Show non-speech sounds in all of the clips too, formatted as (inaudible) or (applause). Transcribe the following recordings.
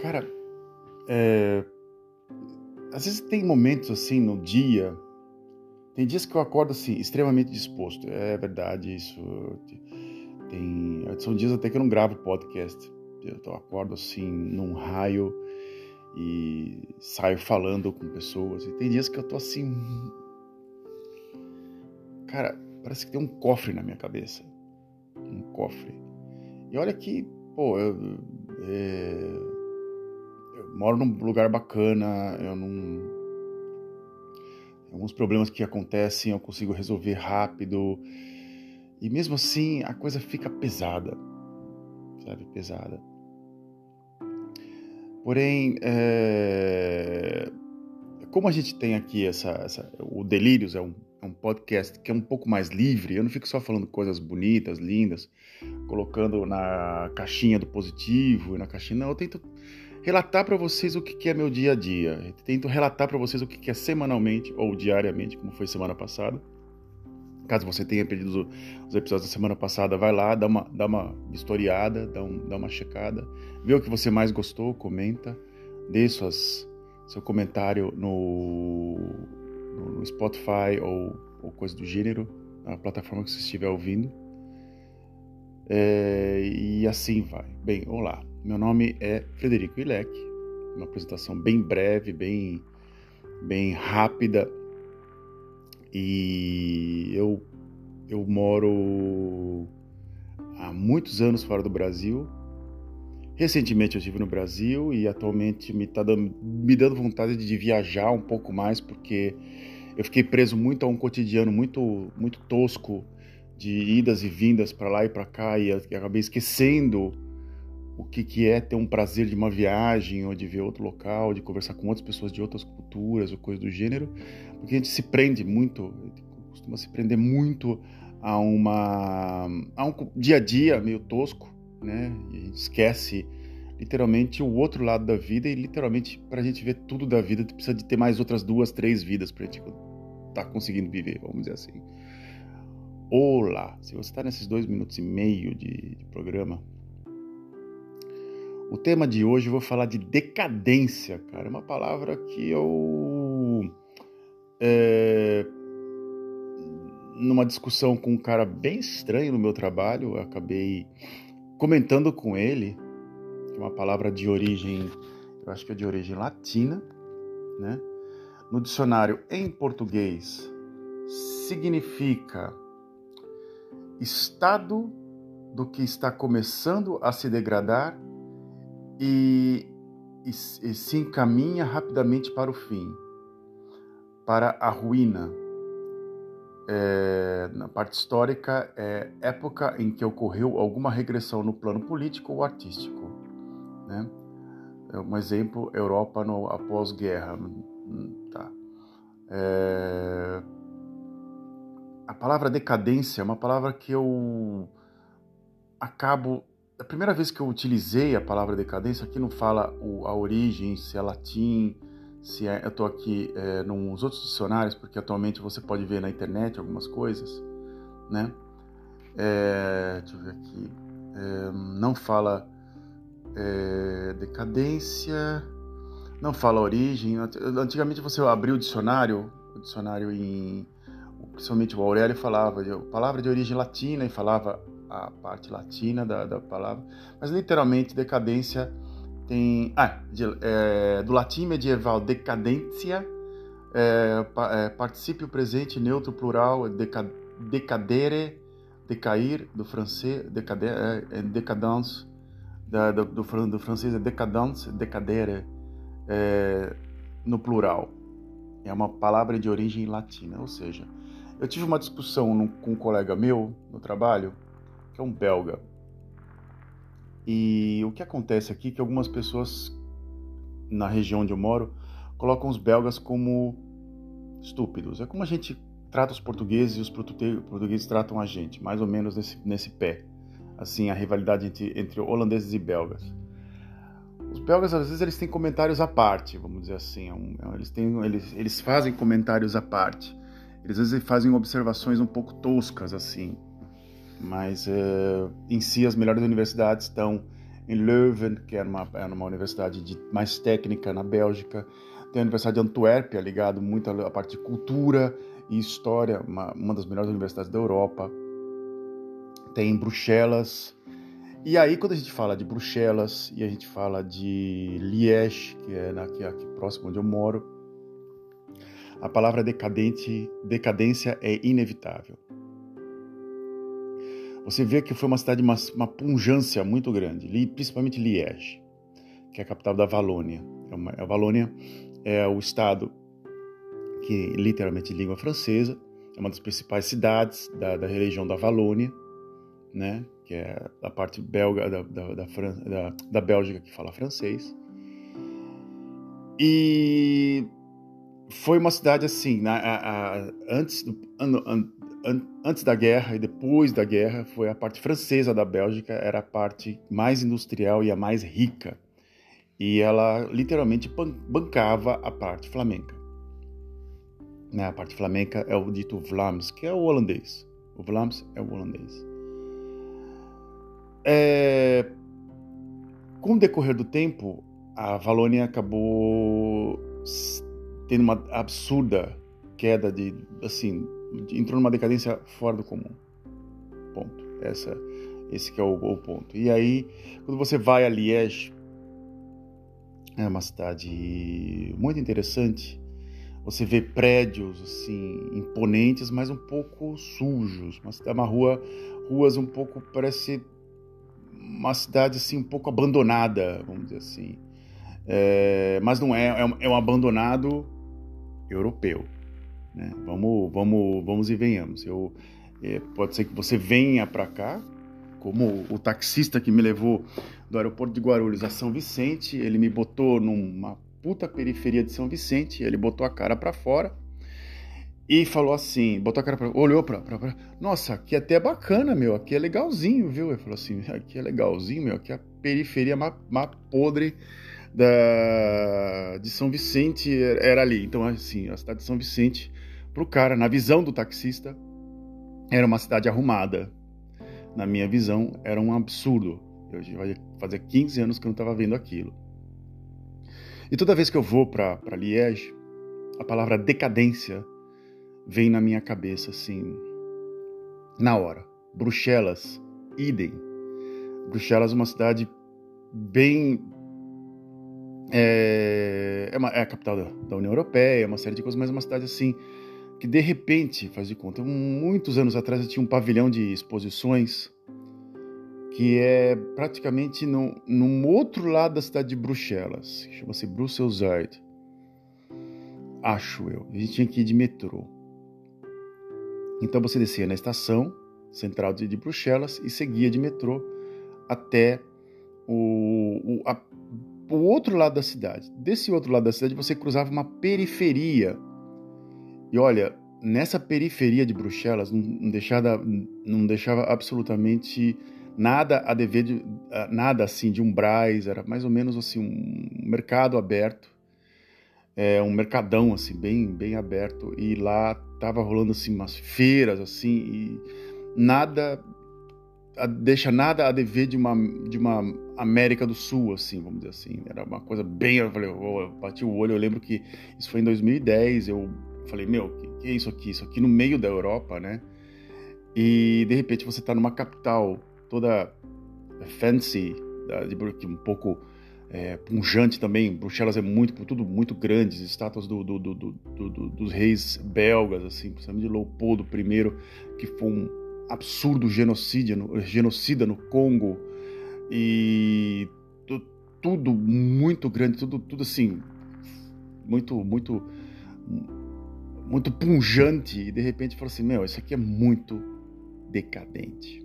Cara, é... às vezes tem momentos assim no dia, tem dias que eu acordo assim, extremamente disposto. É verdade isso. Tem... São dias até que eu não gravo podcast. Eu acordo assim num raio e saio falando com pessoas. E tem dias que eu tô assim. Cara, parece que tem um cofre na minha cabeça. Um cofre. E olha que, pô, eu, é, moro num lugar bacana, eu não. Alguns problemas que acontecem eu consigo resolver rápido. E mesmo assim a coisa fica pesada, sabe? Pesada. Porém, é... como a gente tem aqui essa, essa... o Delírios é um, é um, podcast que é um pouco mais livre, eu não fico só falando coisas bonitas, lindas, colocando na caixinha do positivo e na caixinha. Não, eu tento relatar para vocês o que é meu dia a dia. Eu tento relatar para vocês o que é semanalmente ou diariamente, como foi semana passada Caso você tenha perdido os, episódios da semana passada, vai lá, dá uma, dá uma historiada, dá, um, dá uma checada, vê o que você mais gostou, comenta, dê suas, seu comentário no, no Spotify ou, ou coisa do gênero, na plataforma que você estiver ouvindo. É, e assim vai. Bem, olá, meu nome é Frederico Ilek, uma apresentação bem breve, bem, bem rápida e eu, eu moro há muitos anos fora do Brasil. Recentemente eu estive no Brasil e atualmente me está dando, me dando vontade de viajar um pouco mais porque eu fiquei preso muito a um cotidiano muito, muito tosco de idas e vindas para lá e para cá e acabei esquecendo o que, que é ter um prazer de uma viagem ou de ver outro local, de conversar com outras pessoas de outras culturas ou coisa do gênero, porque a gente se prende muito, costuma se prender muito a uma a um dia a dia meio tosco, né? E a gente esquece literalmente o outro lado da vida e literalmente para a gente ver tudo da vida precisa de ter mais outras duas, três vidas para a gente estar tá conseguindo viver, vamos dizer assim. Olá, se você está nesses dois minutos e meio de, de programa, o tema de hoje eu vou falar de decadência, cara. É uma palavra que eu. É, numa discussão com um cara bem estranho no meu trabalho, eu acabei comentando com ele, que é uma palavra de origem, eu acho que é de origem latina, né? No dicionário em português significa estado do que está começando a se degradar e, e, e se encaminha rapidamente para o fim, para a ruína. É, na parte histórica, é época em que ocorreu alguma regressão no plano político ou artístico. Né? É um exemplo, Europa no, após guerra. Tá. É, a palavra decadência é uma palavra que eu acabo a primeira vez que eu utilizei a palavra decadência, aqui não fala o, a origem, se é latim, se é. Eu estou aqui é, nos outros dicionários, porque atualmente você pode ver na internet algumas coisas, né? É, deixa eu ver aqui. É, não fala é, decadência, não fala origem. Antigamente você abriu o dicionário, o dicionário em. Principalmente o Aurélio falava de palavra de origem latina e falava a parte latina da, da palavra, mas literalmente decadência tem. Ah, de, é, do latim medieval decadência, é, é, particípio presente, neutro, plural, deca, decadere, decair, do francês, decader, é, é, decadence, da, do, do, do, francês é decadence, decadere, é, no plural. É uma palavra de origem latina, ou seja, eu tive uma discussão no, com um colega meu no trabalho que é um belga. E o que acontece aqui é que algumas pessoas na região onde eu moro colocam os belgas como estúpidos. É como a gente trata os portugueses e os portugueses tratam a gente, mais ou menos nesse, nesse pé. Assim, a rivalidade entre, entre holandeses e belgas. Os belgas, às vezes, eles têm comentários à parte, vamos dizer assim. É é eles, têm, eles, eles fazem comentários à parte. Eles, às vezes, fazem observações um pouco toscas, assim mas uh, em si as melhores universidades estão em Leuven, que era uma, era uma universidade de, mais técnica na Bélgica. Tem a Universidade de Antuérpia, ligado muito à parte de cultura e história, uma, uma das melhores universidades da Europa. Tem Bruxelas. E aí, quando a gente fala de Bruxelas e a gente fala de Liège, que é aqui, aqui próximo onde eu moro, a palavra decadente, decadência é inevitável. Você vê que foi uma cidade, uma, uma punjância muito grande, principalmente Liège, que é a capital da Valônia. É uma, a Valônia é o estado que literalmente língua francesa, é uma das principais cidades da, da região da Valônia, né, que é a parte belga da, da, da, da Bélgica que fala francês. E foi uma cidade assim, na, a, a, antes, do, an, an, antes da guerra e depois da guerra, foi a parte francesa da Bélgica, era a parte mais industrial e a mais rica. E ela literalmente bancava a parte flamenca. Né? A parte flamenca é o dito Vlaams, que é o holandês. O Vlaams é o holandês. É... Com o decorrer do tempo, a Valônia acabou tendo uma absurda queda de, assim, entrou numa decadência fora do comum. Ponto. Essa, esse que é o, o ponto. E aí, quando você vai a Liège, é uma cidade muito interessante. Você vê prédios assim imponentes, mas um pouco sujos. Uma, uma rua, ruas um pouco parece uma cidade assim um pouco abandonada, vamos dizer assim. É, mas não é, é um, é um abandonado europeu. Né? Vamos, vamos, vamos e venhamos. Eu, é, pode ser que você venha para cá, como o taxista que me levou do aeroporto de Guarulhos a São Vicente, ele me botou numa puta periferia de São Vicente, ele botou a cara para fora e falou assim, botou a cara para olhou para nossa, aqui até é bacana, meu, aqui é legalzinho, viu? Ele falou assim, aqui é legalzinho, meu, aqui é a periferia mais podre da, de São Vicente era ali. Então, assim, a cidade de São Vicente, para o cara, na visão do taxista, era uma cidade arrumada. Na minha visão, era um absurdo. Eu fazia 15 anos que eu não estava vendo aquilo. E toda vez que eu vou para Liège, a palavra decadência vem na minha cabeça, assim, na hora. Bruxelas, idem. Bruxelas é uma cidade bem é, é, uma, é a capital da, da, União Europeia, uma série de coisas, mas é uma cidade assim que de repente, faz de conta, muitos anos atrás eu tinha um pavilhão de exposições que é praticamente no, num outro lado da cidade de Bruxelas, que chama-se Brussels Art. Acho eu. A gente tinha que ir de metrô. Então você descia na estação central de, de Bruxelas e seguia de metrô até o, o, a o outro lado da cidade. Desse outro lado da cidade você cruzava uma periferia. E olha, nessa periferia de Bruxelas não deixava, não deixava absolutamente nada a dever de, nada assim de umbrais, era mais ou menos assim um mercado aberto, é, um mercadão assim bem bem aberto e lá tava rolando assim umas feiras assim e nada deixa nada a dever de uma, de uma América do Sul, assim, vamos dizer assim. Era uma coisa bem. Eu falei, eu bati o olho, eu lembro que isso foi em 2010. Eu falei, meu, que, que é isso aqui? Isso aqui no meio da Europa, né? E de repente você está numa capital toda fancy, de, um pouco é, punjante também. Bruxelas é muito, tudo muito grandes, estátuas do, do, do, dos reis belgas, assim, principalmente de Leopoldo I, que foi um absurdo genocídio, genocida no Congo e tudo muito grande, tudo, tudo assim, muito, muito, muito punjante e de repente fala assim, meu, isso aqui é muito decadente.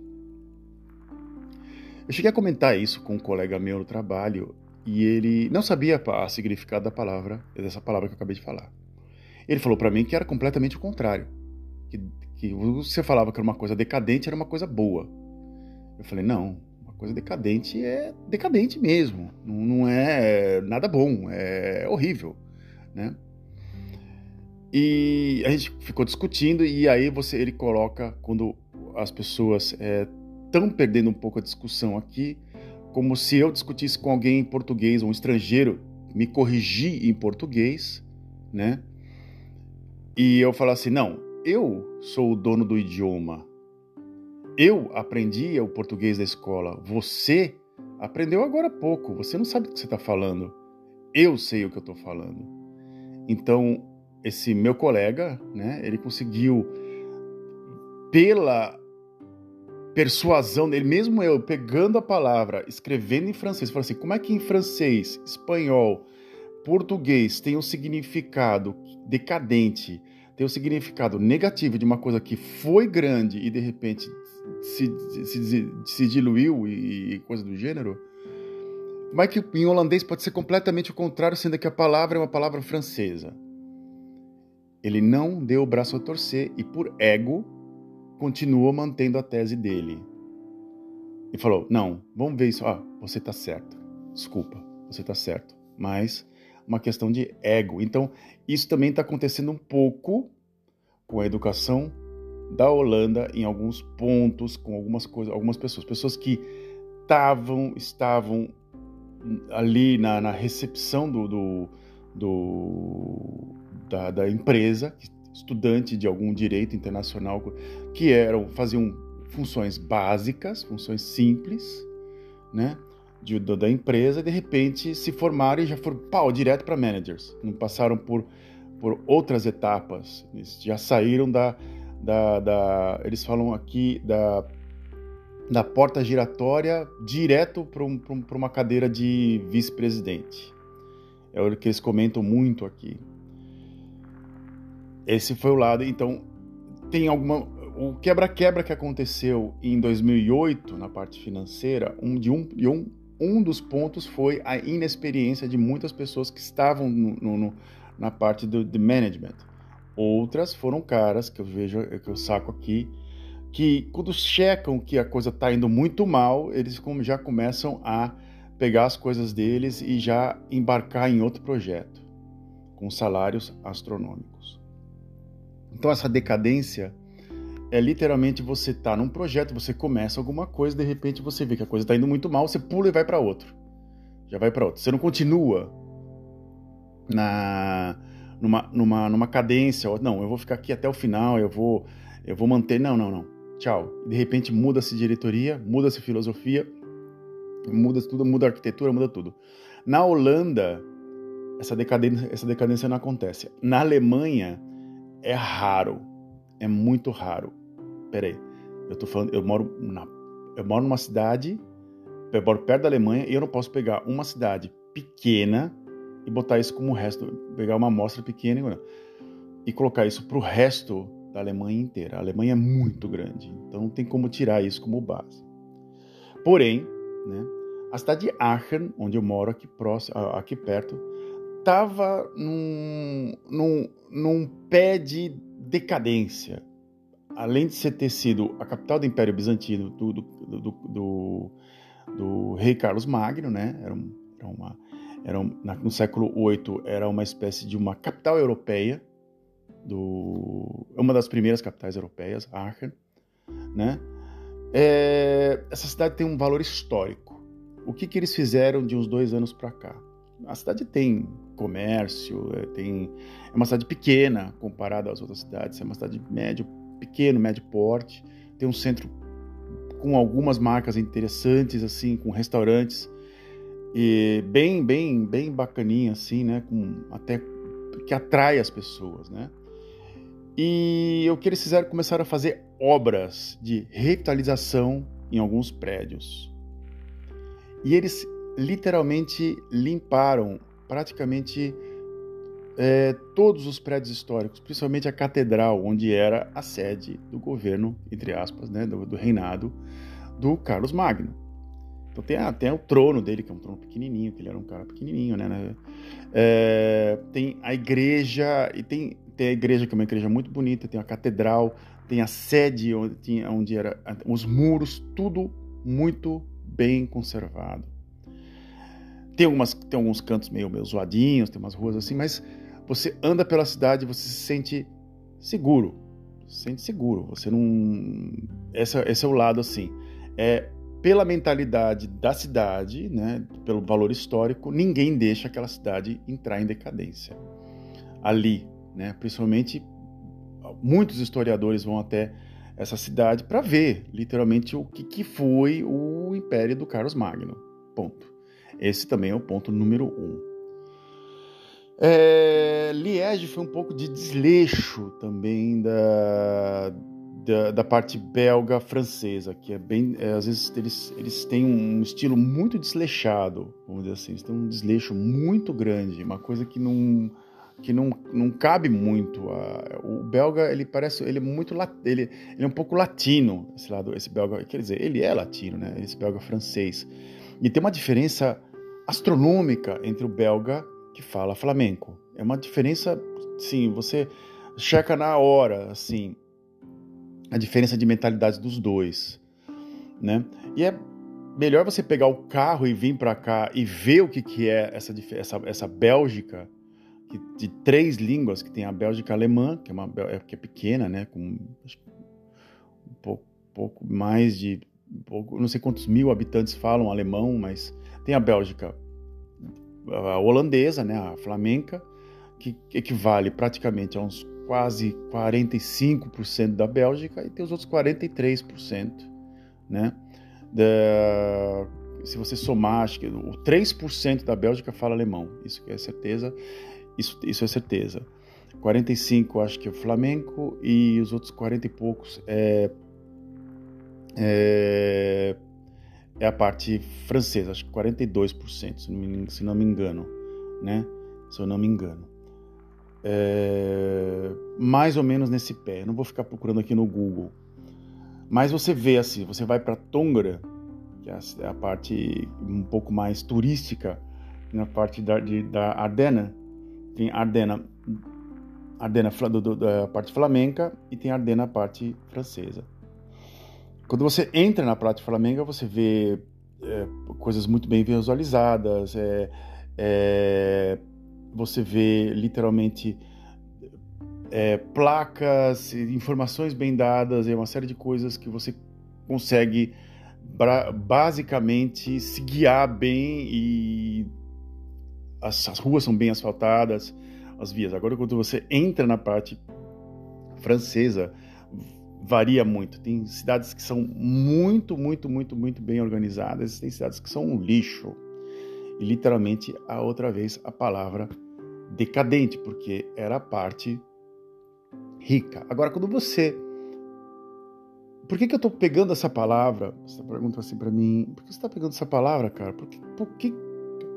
Eu cheguei a comentar isso com um colega meu no trabalho e ele não sabia a significado da palavra, dessa palavra que eu acabei de falar. Ele falou para mim que era completamente o contrário, que, que você falava que era uma coisa decadente, era uma coisa boa. Eu falei, não, uma coisa decadente é decadente mesmo, não, não é nada bom, é horrível, né? E a gente ficou discutindo e aí você ele coloca quando as pessoas estão é, perdendo um pouco a discussão aqui, como se eu discutisse com alguém em português, um estrangeiro me corrigir em português, né? E eu falasse, não, eu sou o dono do idioma. Eu aprendi o português da escola. Você aprendeu agora há pouco. Você não sabe o que você está falando. Eu sei o que eu estou falando. Então, esse meu colega, né, ele conseguiu, pela persuasão dele, mesmo eu pegando a palavra, escrevendo em francês, falando assim: como é que em francês, espanhol, português tem um significado decadente, tem um significado negativo de uma coisa que foi grande e de repente se, se, se diluiu e, e coisa do gênero? É que em holandês pode ser completamente o contrário, sendo que a palavra é uma palavra francesa? Ele não deu o braço a torcer e, por ego, continuou mantendo a tese dele. E falou: Não, vamos ver isso. Ah, você está certo. Desculpa, você está certo. Mas uma questão de ego. Então, isso também está acontecendo um pouco com a educação da Holanda em alguns pontos, com algumas coisas, algumas pessoas, pessoas que tavam, estavam ali na, na recepção do, do, do da, da, empresa, estudante de algum direito internacional, que eram faziam funções básicas, funções simples, né? De, da empresa, e de repente se formaram e já foram pau, direto para managers. Não passaram por, por outras etapas. Eles já saíram da, da, da, eles falam aqui da, da porta giratória direto para um, uma cadeira de vice-presidente. É o que eles comentam muito aqui. Esse foi o lado. Então, tem alguma. O quebra-quebra que aconteceu em 2008 na parte financeira, um, de um, de um, um dos pontos foi a inexperiência de muitas pessoas que estavam no, no, na parte do de management. Outras foram caras que eu vejo, que eu saco aqui, que quando checam que a coisa está indo muito mal, eles já começam a pegar as coisas deles e já embarcar em outro projeto, com salários astronômicos. Então essa decadência é literalmente você tá num projeto, você começa alguma coisa, de repente você vê que a coisa está indo muito mal, você pula e vai para outro. Já vai para outro. Você não continua na numa, numa, numa cadência, não, eu vou ficar aqui até o final, eu vou, eu vou manter, não, não, não, tchau. De repente muda-se diretoria, muda-se filosofia, muda tudo, muda a arquitetura, muda tudo. Na Holanda, essa decadência, essa decadência não acontece. Na Alemanha, é raro, é muito raro. Peraí, eu tô falando, eu moro, na, eu moro numa cidade, eu moro perto da Alemanha e eu não posso pegar uma cidade pequena e botar isso como resto, pegar uma amostra pequena e colocar isso para o resto da Alemanha inteira. A Alemanha é muito grande, então não tem como tirar isso como base. Porém, né, a cidade de Aachen, onde eu moro aqui próximo, aqui perto, estava num, num, num pé de decadência. Além de ter sido a capital do Império Bizantino do, do, do, do, do rei Carlos Magno, né? Era, um, era uma era um, no século VIII era uma espécie de uma capital europeia, do, uma das primeiras capitais europeias, Aachen, né? É, essa cidade tem um valor histórico. O que, que eles fizeram de uns dois anos para cá? A cidade tem comércio, é, tem, é uma cidade pequena comparada às outras cidades, é uma cidade médio, pequeno, médio porte, tem um centro com algumas marcas interessantes, assim, com restaurantes e bem, bem, bem bacaninha assim, né? Com até que atrai as pessoas, né? E o que eles fizeram começaram a fazer obras de revitalização em alguns prédios. E eles literalmente limparam praticamente é, todos os prédios históricos, principalmente a catedral, onde era a sede do governo, entre aspas, né, do, do reinado do Carlos Magno. Então tem até o trono dele, que é um trono pequenininho, que ele era um cara pequenininho, né? né? É, tem a igreja, e tem, tem a igreja que é uma igreja muito bonita, tem a catedral, tem a sede onde, tinha, onde era os muros, tudo muito bem conservado. Tem, algumas, tem alguns cantos meio, meio zoadinhos, tem umas ruas assim, mas você anda pela cidade, você se sente seguro, se sente seguro. Você não, esse, esse é o lado assim. É pela mentalidade da cidade, né, pelo valor histórico, ninguém deixa aquela cidade entrar em decadência. Ali, né, principalmente muitos historiadores vão até essa cidade para ver, literalmente, o que, que foi o Império do Carlos Magno. Ponto. Esse também é o ponto número um. É, Liege foi um pouco de desleixo também da, da, da parte belga francesa, que é bem. É, às vezes eles, eles têm um estilo muito desleixado, vamos dizer assim, eles têm um desleixo muito grande, uma coisa que não que não, não cabe muito. o belga, ele parece, ele é muito, ele, ele é um pouco latino, esse lado, esse belga, quer dizer, ele é latino, né? Esse belga francês. E tem uma diferença astronômica entre o belga que fala flamenco. É uma diferença, sim, você checa na hora, assim, a diferença de mentalidade dos dois, né? E é melhor você pegar o carro e vir para cá e ver o que, que é essa, essa, essa Bélgica de três línguas, que tem a Bélgica alemã, que é, uma, é, que é pequena, né? Com um pouco, pouco mais de não sei quantos mil habitantes falam alemão, mas tem a Bélgica a holandesa, né, a flamenca, que equivale praticamente a uns quase 45% da Bélgica e tem os outros 43%, né? Da, se você somar, acho que o 3% da Bélgica fala alemão, isso é certeza, isso, isso é certeza. 45 acho que é flamenco e os outros 40 e poucos é é, é a parte francesa, acho que 42%, se não me, se não me engano, né? Se eu não me engano. É, mais ou menos nesse pé. Eu não vou ficar procurando aqui no Google. Mas você vê assim, você vai para Tongara, que é a, é a, parte um pouco mais turística, na parte da, de, da Ardena. Tem Ardena, Ardena do, do, da parte flamenca e tem Ardena a parte francesa. Quando você entra na Praia Flamenga, você vê é, coisas muito bem visualizadas, é, é, você vê literalmente é, placas, informações bem dadas, é uma série de coisas que você consegue basicamente se guiar bem e as, as ruas são bem asfaltadas, as vias. Agora, quando você entra na parte francesa, varia muito. Tem cidades que são muito, muito, muito, muito bem organizadas, tem cidades que são um lixo. E literalmente, a outra vez, a palavra decadente, porque era a parte rica. Agora, quando você. Por que, que eu estou pegando essa palavra? Você pergunta assim para mim: por que você está pegando essa palavra, cara? Por que, por que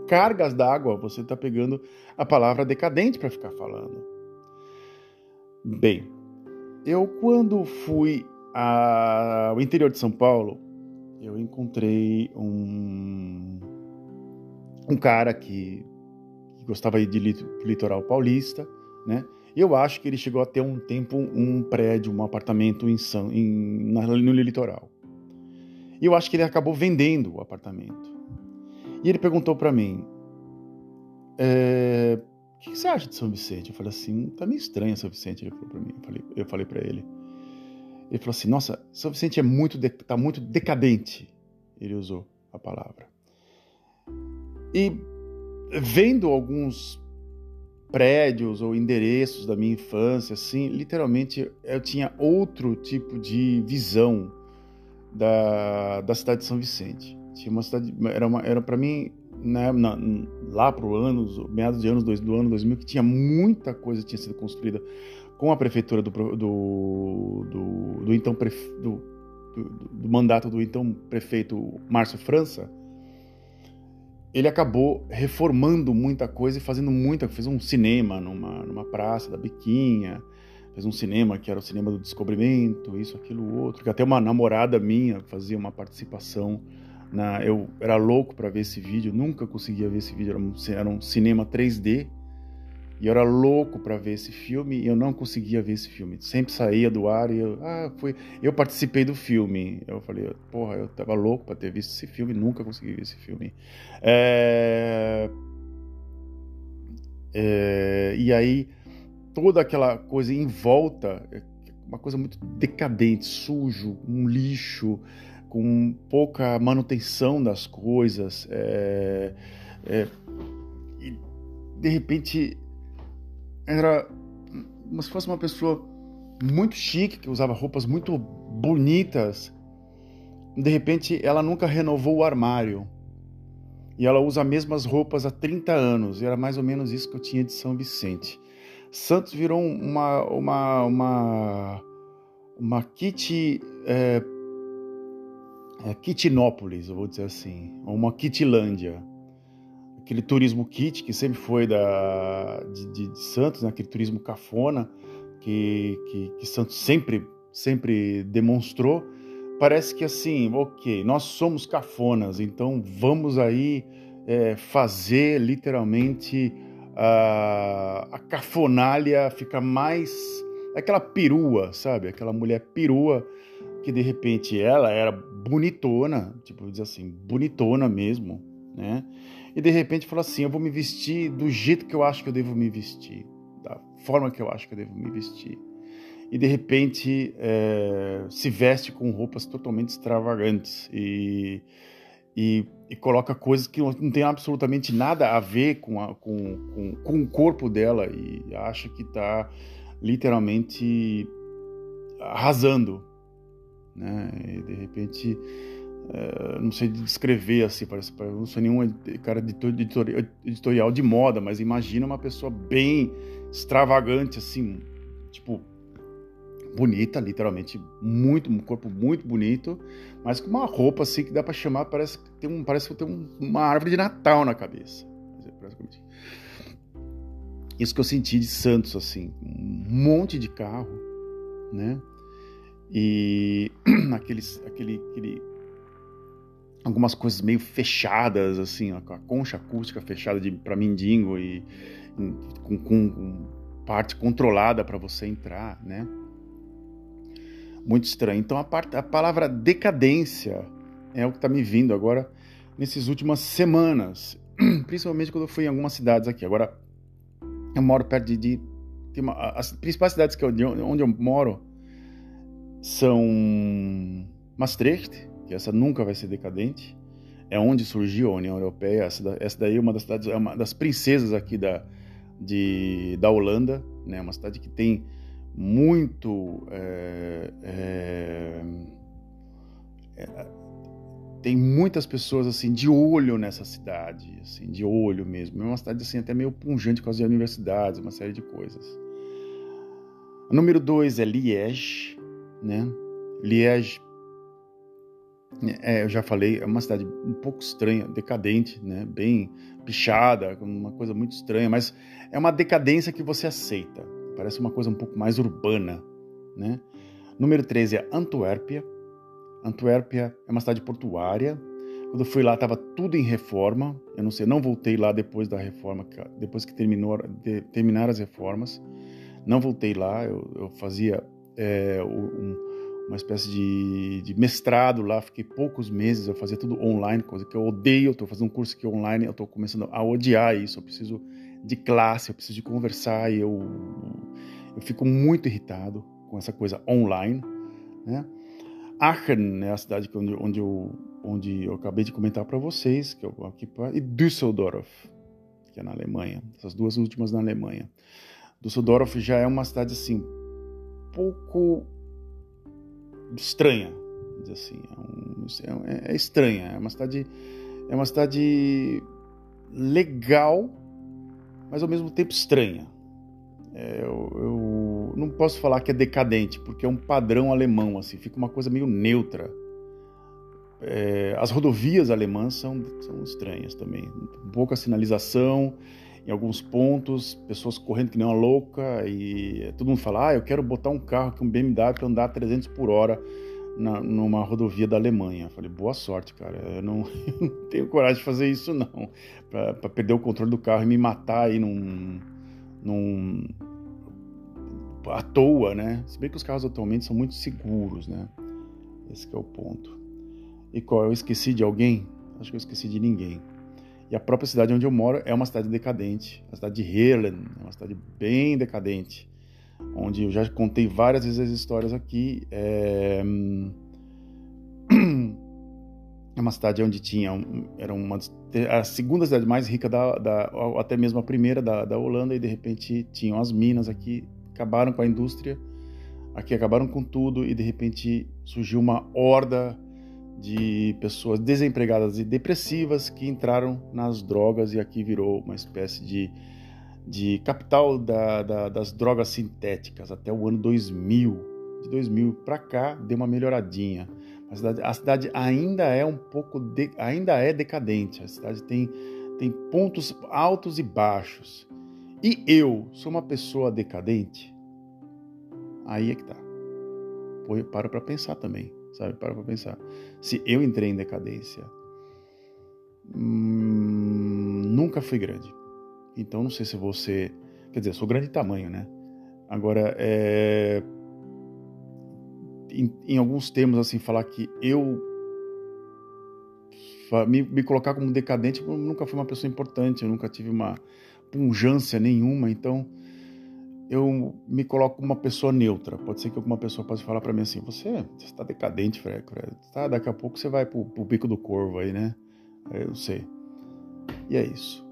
cargas d'água você está pegando a palavra decadente para ficar falando? Bem, eu, quando fui ao interior de São Paulo, eu encontrei um, um cara que, que gostava de litoral paulista, né? Eu acho que ele chegou a ter um tempo um prédio, um apartamento em São, em, no litoral. E eu acho que ele acabou vendendo o apartamento. E ele perguntou para mim: é, o que você acha de São Vicente? Eu falei assim, tá meio estranho São Vicente, ele falou para mim. Eu falei, eu falei para ele. Ele falou assim, nossa, São Vicente é muito, de, tá muito decadente. Ele usou a palavra. E vendo alguns prédios ou endereços da minha infância, assim, literalmente eu tinha outro tipo de visão da, da cidade de São Vicente. Tinha uma cidade, era, uma, era para mim né, na, lá para o ano, meados de anos do ano 2000, que tinha muita coisa tinha sido construída com a prefeitura do, do, do, do então prefe, do, do, mandato do então prefeito Márcio França, ele acabou reformando muita coisa e fazendo muita, fez um cinema numa, numa praça da Biquinha, fez um cinema que era o cinema do descobrimento, isso, aquilo, outro, que até uma namorada minha fazia uma participação na, eu era louco para ver esse vídeo, nunca conseguia ver esse vídeo. Era um, era um cinema 3D e eu era louco para ver esse filme e eu não conseguia ver esse filme. Sempre saía do ar e eu, ah, foi. Eu participei do filme. Eu falei, porra, eu tava louco para ter visto esse filme, nunca consegui ver esse filme. É... É... E aí toda aquela coisa em volta, uma coisa muito decadente, sujo, um lixo com pouca manutenção das coisas. É, é, e de repente era como se fosse uma pessoa muito chique, que usava roupas muito bonitas. De repente, ela nunca renovou o armário. E ela usa as mesmas roupas há 30 anos. E era mais ou menos isso que eu tinha de São Vicente. Santos virou uma uma uma uma kit é, é, Kitinópolis, eu vou dizer assim, uma Kitlândia. Aquele turismo kit que sempre foi da, de, de Santos, né? aquele turismo cafona que, que, que Santos sempre, sempre demonstrou. Parece que assim, ok, nós somos cafonas, então vamos aí é, fazer literalmente a, a cafonalha ficar mais. aquela perua, sabe? Aquela mulher perua que de repente ela era bonitona, tipo, dizer assim, bonitona mesmo, né? E de repente fala assim: eu vou me vestir do jeito que eu acho que eu devo me vestir, da forma que eu acho que eu devo me vestir. E de repente é, se veste com roupas totalmente extravagantes e, e, e, coloca coisas que não tem absolutamente nada a ver com, a, com, com, com o corpo dela e acha que está literalmente arrasando né? E de repente, uh, não sei descrever assim, parece, não sou nenhum cara de editorial, de moda, mas imagina uma pessoa bem extravagante, assim, tipo bonita, literalmente muito, um corpo muito bonito, mas com uma roupa assim que dá para chamar, parece que tem um, parece que tem um, uma árvore de Natal na cabeça. Isso que eu senti de Santos assim, um monte de carro, né? E (clears throat) aqueles, aquele, aquele, algumas coisas meio fechadas, assim, ó, com a concha acústica fechada para mendigo e com, com, com parte controlada para você entrar, né? Muito estranho. Então a, parte, a palavra decadência é o que está me vindo agora nessas últimas semanas, (clears throat) principalmente quando eu fui em algumas cidades aqui. Agora eu moro perto de, de uma, as principais cidades que eu, onde eu moro são Maastricht, que essa nunca vai ser decadente, é onde surgiu a União Europeia. Essa, daí é uma das cidades, é uma das princesas aqui da, de, da Holanda, né? Uma cidade que tem muito é, é, é, tem muitas pessoas assim de olho nessa cidade, assim de olho mesmo. É uma cidade assim até meio punjante com as universidades, uma série de coisas. O número dois é Liège, né? Liège, é, eu já falei, é uma cidade um pouco estranha, decadente, né? Bem pichada, uma coisa muito estranha, mas é uma decadência que você aceita. Parece uma coisa um pouco mais urbana, né? Número 13 é Antuérpia. Antuérpia é uma cidade portuária. Quando eu fui lá, estava tudo em reforma. Eu não sei, não voltei lá depois da reforma, depois que terminou, de, terminaram as reformas. Não voltei lá. Eu, eu fazia é, um, uma espécie de, de, mestrado lá, fiquei poucos meses, eu fazia tudo online, coisa que eu odeio, estou fazendo um curso aqui online, eu estou começando a odiar isso, eu preciso de classe, eu preciso de conversar, e eu, eu fico muito irritado com essa coisa online, né? Aachen é a cidade onde, onde, eu, onde eu acabei de comentar para vocês, que eu aqui e Düsseldorf, que é na Alemanha, essas duas últimas na Alemanha. Düsseldorf já é uma cidade assim pouco estranha, assim, é, um, é, é, estranha, é uma cidade é uma cidade legal, mas ao mesmo tempo estranha. É, eu, eu, não posso falar que é decadente, porque é um padrão alemão, assim, fica uma coisa meio neutra. É, as rodovias alemãs são, são estranhas também, pouca sinalização, em alguns pontos, pessoas correndo que nem uma louca e todo mundo fala, ah, eu quero botar um carro com um BMW para andar 300 por hora na, numa rodovia da Alemanha. Eu falei, boa sorte, cara, eu não, eu (laughs) não tenho coragem de fazer isso não, para perder o controle do carro e me matar aí num, num à toa, né? Se bem que os carros atualmente são muito seguros, né? Esse é o ponto. E qual? Eu esqueci de alguém? Acho que eu esqueci de ninguém. E a própria cidade onde eu moro é uma cidade decadente, a cidade de Heerlen, é uma cidade bem decadente, onde eu já contei várias vezes as histórias aqui. É... (clears throat) É uma cidade onde tinha era uma a segunda cidade mais rica da, da até mesmo a primeira da, da Holanda e de repente tinham as minas aqui acabaram com a indústria aqui acabaram com tudo e de repente surgiu uma horda de pessoas desempregadas e depressivas que entraram nas drogas e aqui virou uma espécie de, de capital da, da, das drogas sintéticas até o ano 2000. De 2000 para cá deu uma melhoradinha. A cidade, a cidade ainda é um pouco de, ainda é decadente. A cidade tem, tem pontos altos e baixos. E eu sou uma pessoa decadente? Aí é que tá. Para para pensar também sabe? Para pra pensar. Se eu entrei em decadência, hum, nunca fui grande. Então não sei se você. Quer dizer, sou grande de tamanho, né? Agora, é, em, em, alguns termos, assim, falar que eu. Me, me colocar como decadente, eu nunca fui uma pessoa importante, eu nunca tive uma punjância nenhuma, então eu me coloco uma pessoa neutra. Pode ser que alguma pessoa possa falar para mim assim: você está decadente, Fred. Tá, daqui a pouco você vai pro, pro bico do corvo aí, né? Eu sei. E é isso.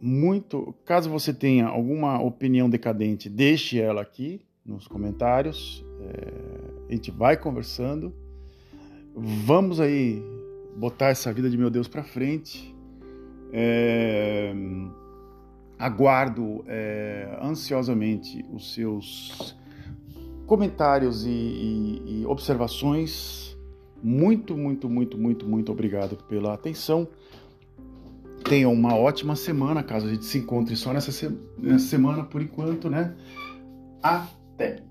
Muito. Caso você tenha alguma opinião decadente, deixe ela aqui nos comentários. É, a gente vai conversando. Vamos aí botar essa vida de meu Deus para frente. É aguardo é, ansiosamente os seus comentários e, e, e, observações. Muito, muito, muito, muito, muito obrigado pela atenção. Tenham uma ótima semana, caso a gente se encontre só nessa, se nessa semana por enquanto, né? Até!